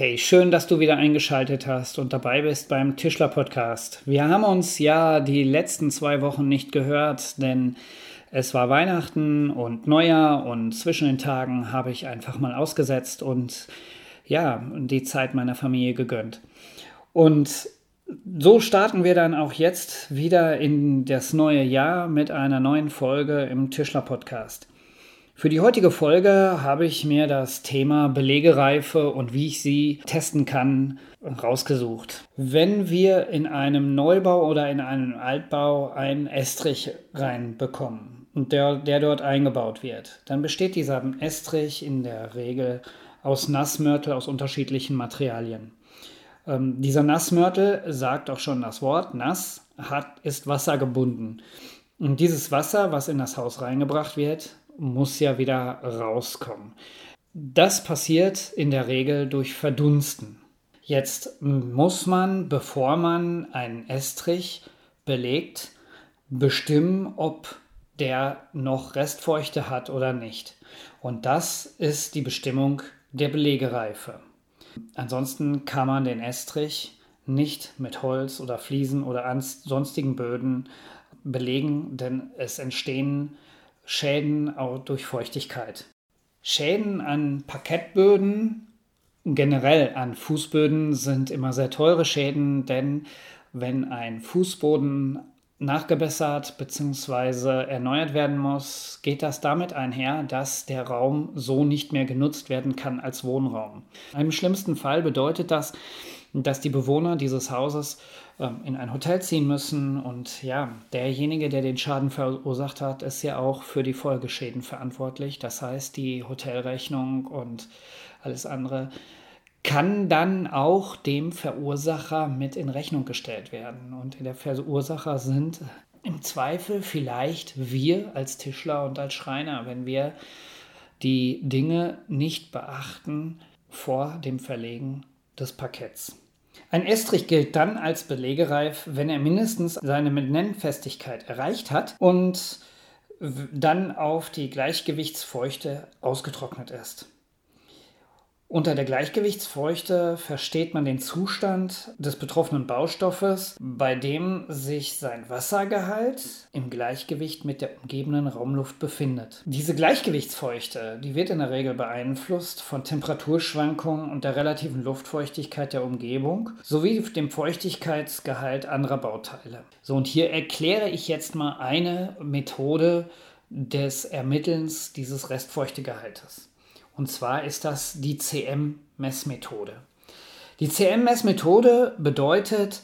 Hey, schön, dass du wieder eingeschaltet hast und dabei bist beim Tischler Podcast. Wir haben uns ja die letzten zwei Wochen nicht gehört, denn es war Weihnachten und Neujahr und zwischen den Tagen habe ich einfach mal ausgesetzt und ja, die Zeit meiner Familie gegönnt. Und so starten wir dann auch jetzt wieder in das neue Jahr mit einer neuen Folge im Tischler Podcast. Für die heutige Folge habe ich mir das Thema Belegereife und wie ich sie testen kann rausgesucht. Wenn wir in einem Neubau oder in einem Altbau einen Estrich reinbekommen und der, der dort eingebaut wird, dann besteht dieser Estrich in der Regel aus Nassmörtel aus unterschiedlichen Materialien. Ähm, dieser Nassmörtel sagt auch schon das Wort, nass hat, ist wassergebunden. Und dieses Wasser, was in das Haus reingebracht wird, muss ja wieder rauskommen. Das passiert in der Regel durch Verdunsten. Jetzt muss man, bevor man einen Estrich belegt, bestimmen, ob der noch Restfeuchte hat oder nicht. Und das ist die Bestimmung der Belegereife. Ansonsten kann man den Estrich nicht mit Holz oder Fliesen oder sonstigen Böden belegen, denn es entstehen Schäden auch durch Feuchtigkeit. Schäden an Parkettböden, generell an Fußböden sind immer sehr teure Schäden, denn wenn ein Fußboden nachgebessert bzw. erneuert werden muss, geht das damit einher, dass der Raum so nicht mehr genutzt werden kann als Wohnraum. Im schlimmsten Fall bedeutet das, dass die Bewohner dieses Hauses in ein Hotel ziehen müssen. Und ja, derjenige, der den Schaden verursacht hat, ist ja auch für die Folgeschäden verantwortlich. Das heißt, die Hotelrechnung und alles andere kann dann auch dem Verursacher mit in Rechnung gestellt werden. Und der Verursacher sind im Zweifel vielleicht wir als Tischler und als Schreiner, wenn wir die Dinge nicht beachten vor dem Verlegen des Parketts. Ein Estrich gilt dann als belegereif, wenn er mindestens seine Nennfestigkeit erreicht hat und dann auf die Gleichgewichtsfeuchte ausgetrocknet ist. Unter der Gleichgewichtsfeuchte versteht man den Zustand des betroffenen Baustoffes, bei dem sich sein Wassergehalt im Gleichgewicht mit der umgebenden Raumluft befindet. Diese Gleichgewichtsfeuchte, die wird in der Regel beeinflusst von Temperaturschwankungen und der relativen Luftfeuchtigkeit der Umgebung sowie dem Feuchtigkeitsgehalt anderer Bauteile. So, und hier erkläre ich jetzt mal eine Methode des Ermittelns dieses Restfeuchtegehaltes. Und zwar ist das die CM-Messmethode. Die CM-Messmethode bedeutet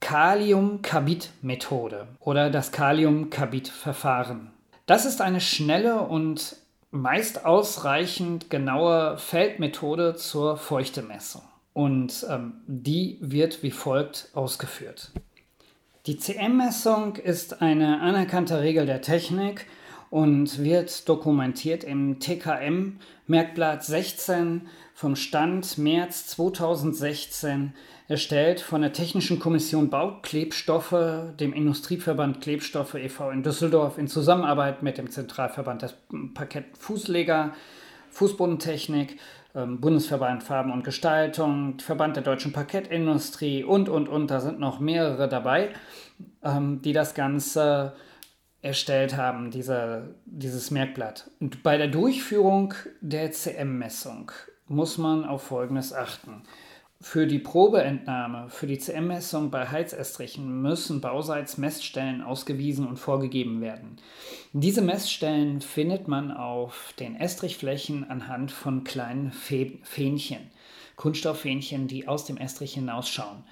Kalium-Carbid-Methode oder das Kalium-Carbid-Verfahren. Das ist eine schnelle und meist ausreichend genaue Feldmethode zur Feuchtemessung. Und ähm, die wird wie folgt ausgeführt. Die CM-Messung ist eine anerkannte Regel der Technik und wird dokumentiert im TKM Merkblatt 16 vom Stand März 2016 erstellt von der Technischen Kommission Bauklebstoffe, dem Industrieverband Klebstoffe e.V. in Düsseldorf in Zusammenarbeit mit dem Zentralverband der Parkettfußleger, Fußbodentechnik, ähm, Bundesverband Farben und Gestaltung, Verband der deutschen Parkettindustrie und, und, und. Da sind noch mehrere dabei, ähm, die das Ganze erstellt haben, dieser, dieses Merkblatt. Und bei der Durchführung der CM-Messung muss man auf Folgendes achten. Für die Probeentnahme, für die CM-Messung bei Heizestrichen müssen bauseits Messstellen ausgewiesen und vorgegeben werden. Diese Messstellen findet man auf den Estrichflächen anhand von kleinen Fähnchen, Kunststofffähnchen, die aus dem Estrich hinausschauen.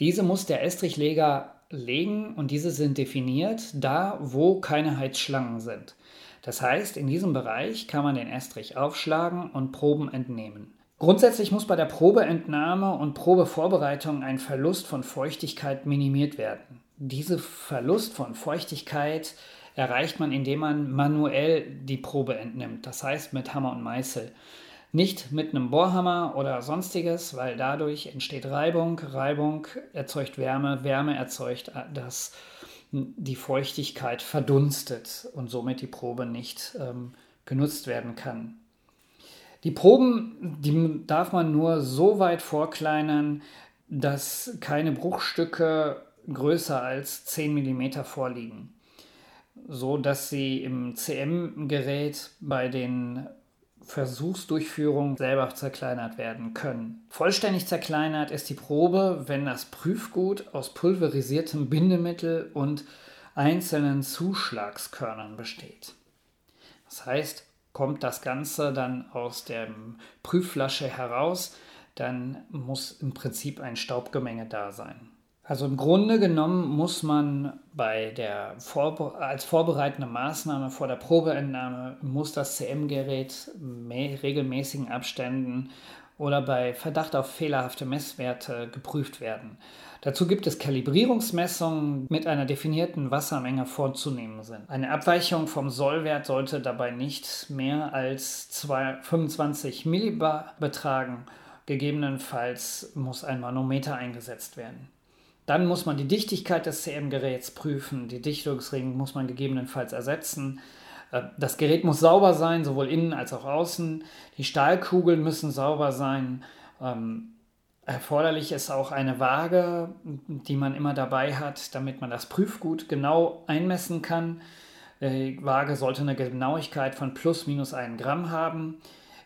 Diese muss der Estrichleger legen und diese sind definiert da, wo keine Heizschlangen sind. Das heißt, in diesem Bereich kann man den Estrich aufschlagen und Proben entnehmen. Grundsätzlich muss bei der Probeentnahme und Probevorbereitung ein Verlust von Feuchtigkeit minimiert werden. Diese Verlust von Feuchtigkeit erreicht man, indem man manuell die Probe entnimmt, das heißt mit Hammer und Meißel. Nicht mit einem Bohrhammer oder sonstiges, weil dadurch entsteht Reibung, Reibung erzeugt Wärme, Wärme erzeugt, äh, dass die Feuchtigkeit verdunstet und somit die Probe nicht ähm, genutzt werden kann. Die Proben, die darf man nur so weit vorkleinern, dass keine Bruchstücke größer als 10 mm vorliegen, so dass sie im CM-Gerät bei den Versuchsdurchführungen selber zerkleinert werden können. Vollständig zerkleinert ist die Probe, wenn das Prüfgut aus pulverisiertem Bindemittel und einzelnen Zuschlagskörnern besteht. Das heißt, kommt das Ganze dann aus der Prüfflasche heraus, dann muss im Prinzip ein Staubgemenge da sein. Also im Grunde genommen muss man bei der Vorbe als vorbereitende Maßnahme vor der Probeentnahme muss das CM-Gerät regelmäßigen Abständen oder bei Verdacht auf fehlerhafte Messwerte geprüft werden. Dazu gibt es Kalibrierungsmessungen mit einer definierten Wassermenge vorzunehmen sind. Eine Abweichung vom Sollwert sollte dabei nicht mehr als 25 Millibar betragen. Gegebenenfalls muss ein Manometer eingesetzt werden. Dann muss man die Dichtigkeit des CM-Geräts prüfen. Die Dichtungsring muss man gegebenenfalls ersetzen. Äh, das Gerät muss sauber sein, sowohl innen als auch außen. Die Stahlkugeln müssen sauber sein. Ähm, erforderlich ist auch eine Waage, die man immer dabei hat, damit man das Prüfgut genau einmessen kann. Die Waage sollte eine Genauigkeit von plus minus 1 Gramm haben.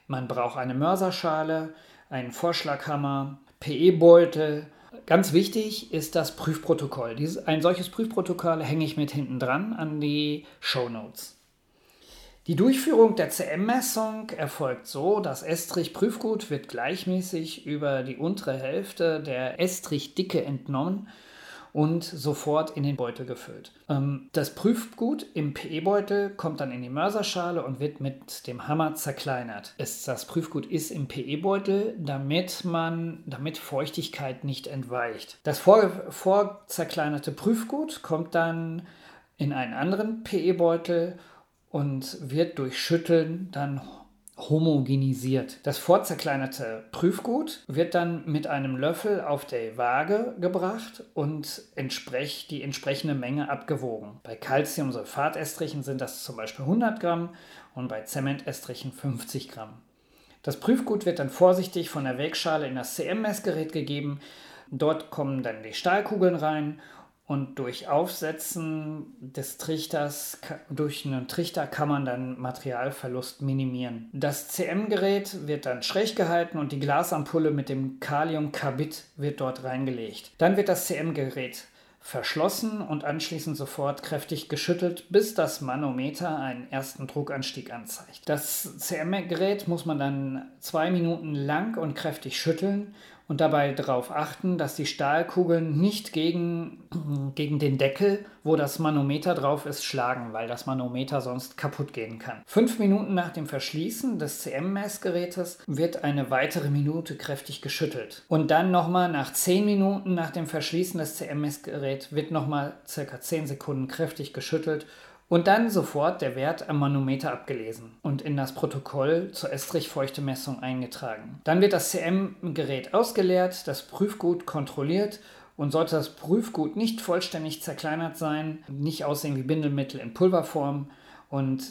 Man braucht eine Mörserschale, einen Vorschlaghammer, PE-Beutel. Ganz wichtig ist das Prüfprotokoll. Dieses, ein solches Prüfprotokoll hänge ich mit hinten dran an die Show Notes. Die Durchführung der CM-Messung erfolgt so, das Estrich-Prüfgut wird gleichmäßig über die untere Hälfte der Estrichdicke entnommen und sofort in den Beutel gefüllt. Ähm, das Prüfgut im PE-Beutel kommt dann in die Mörserschale und wird mit dem Hammer zerkleinert. das Prüfgut ist im PE-Beutel, damit man, damit Feuchtigkeit nicht entweicht. Das vorzerkleinerte Prüfgut kommt dann in einen anderen PE-Beutel und wird durch Schütteln dann homogenisiert. Das vorzerkleinerte Prüfgut wird dann mit einem Löffel auf die Waage gebracht und entsprech, die entsprechende Menge abgewogen. Bei Calciumsulfatestrichen sind das zum Beispiel 100 Gramm und bei Zementestrichen 50 Gramm. Das Prüfgut wird dann vorsichtig von der Wägschale in das CM-Messgerät gegeben. Dort kommen dann die Stahlkugeln rein und durch Aufsetzen des Trichters, durch einen Trichter kann man dann Materialverlust minimieren. Das CM-Gerät wird dann schräg gehalten und die Glasampulle mit dem Kaliumkarbid wird dort reingelegt. Dann wird das CM-Gerät verschlossen und anschließend sofort kräftig geschüttelt, bis das Manometer einen ersten Druckanstieg anzeigt. Das CM-Gerät muss man dann zwei Minuten lang und kräftig schütteln und dabei darauf achten, dass die Stahlkugeln nicht gegen, gegen den Deckel, wo das Manometer drauf ist, schlagen, weil das Manometer sonst kaputt gehen kann. Fünf Minuten nach dem Verschließen des CM-Messgerätes wird eine weitere Minute kräftig geschüttelt. Und dann nochmal nach zehn Minuten nach dem Verschließen des CM-Messgeräts wird nochmal circa zehn Sekunden kräftig geschüttelt und dann sofort der Wert am Manometer abgelesen und in das Protokoll zur Estrichfeuchtemessung eingetragen. Dann wird das CM-Gerät ausgeleert, das Prüfgut kontrolliert und sollte das Prüfgut nicht vollständig zerkleinert sein, nicht aussehen wie Bindemittel in Pulverform und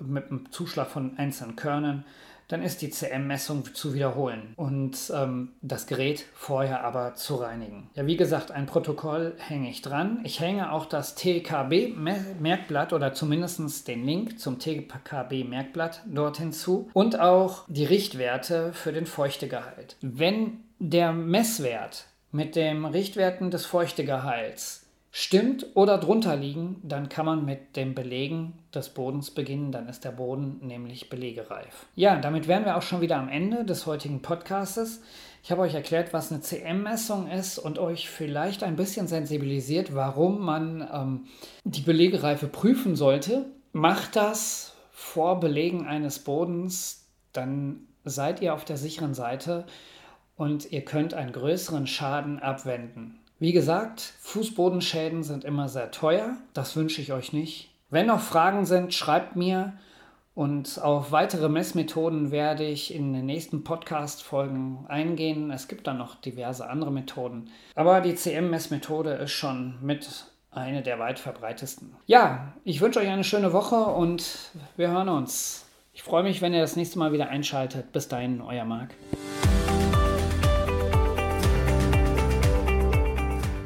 mit einem Zuschlag von einzelnen Körnern, dann ist die CM-Messung zu wiederholen und ähm, das Gerät vorher aber zu reinigen. Ja, wie gesagt, ein Protokoll hänge ich dran. Ich hänge auch das TKB-Merkblatt oder zumindest den Link zum TKB-Merkblatt dort hinzu und auch die Richtwerte für den Feuchtegehalt. Wenn der Messwert mit dem Richtwerten des Feuchtegehalts stimmt oder drunter liegen, dann kann man mit dem Belegen des Bodens beginnen. Dann ist der Boden nämlich belegereif. Ja, damit wären wir auch schon wieder am Ende des heutigen Podcastes. Ich habe euch erklärt, was eine CM-Messung ist und euch vielleicht ein bisschen sensibilisiert, warum man ähm, die Belegereife prüfen sollte. Macht das vor Belegen eines Bodens dann seid ihr auf der sicheren Seite und ihr könnt einen größeren Schaden abwenden. Wie gesagt, Fußbodenschäden sind immer sehr teuer, das wünsche ich euch nicht. Wenn noch Fragen sind, schreibt mir und auf weitere Messmethoden werde ich in den nächsten Podcast-Folgen eingehen. Es gibt dann noch diverse andere Methoden. Aber die CM-Messmethode ist schon mit eine der weit verbreitesten. Ja, ich wünsche euch eine schöne Woche und wir hören uns. Ich freue mich, wenn ihr das nächste Mal wieder einschaltet. Bis dahin, euer Marc.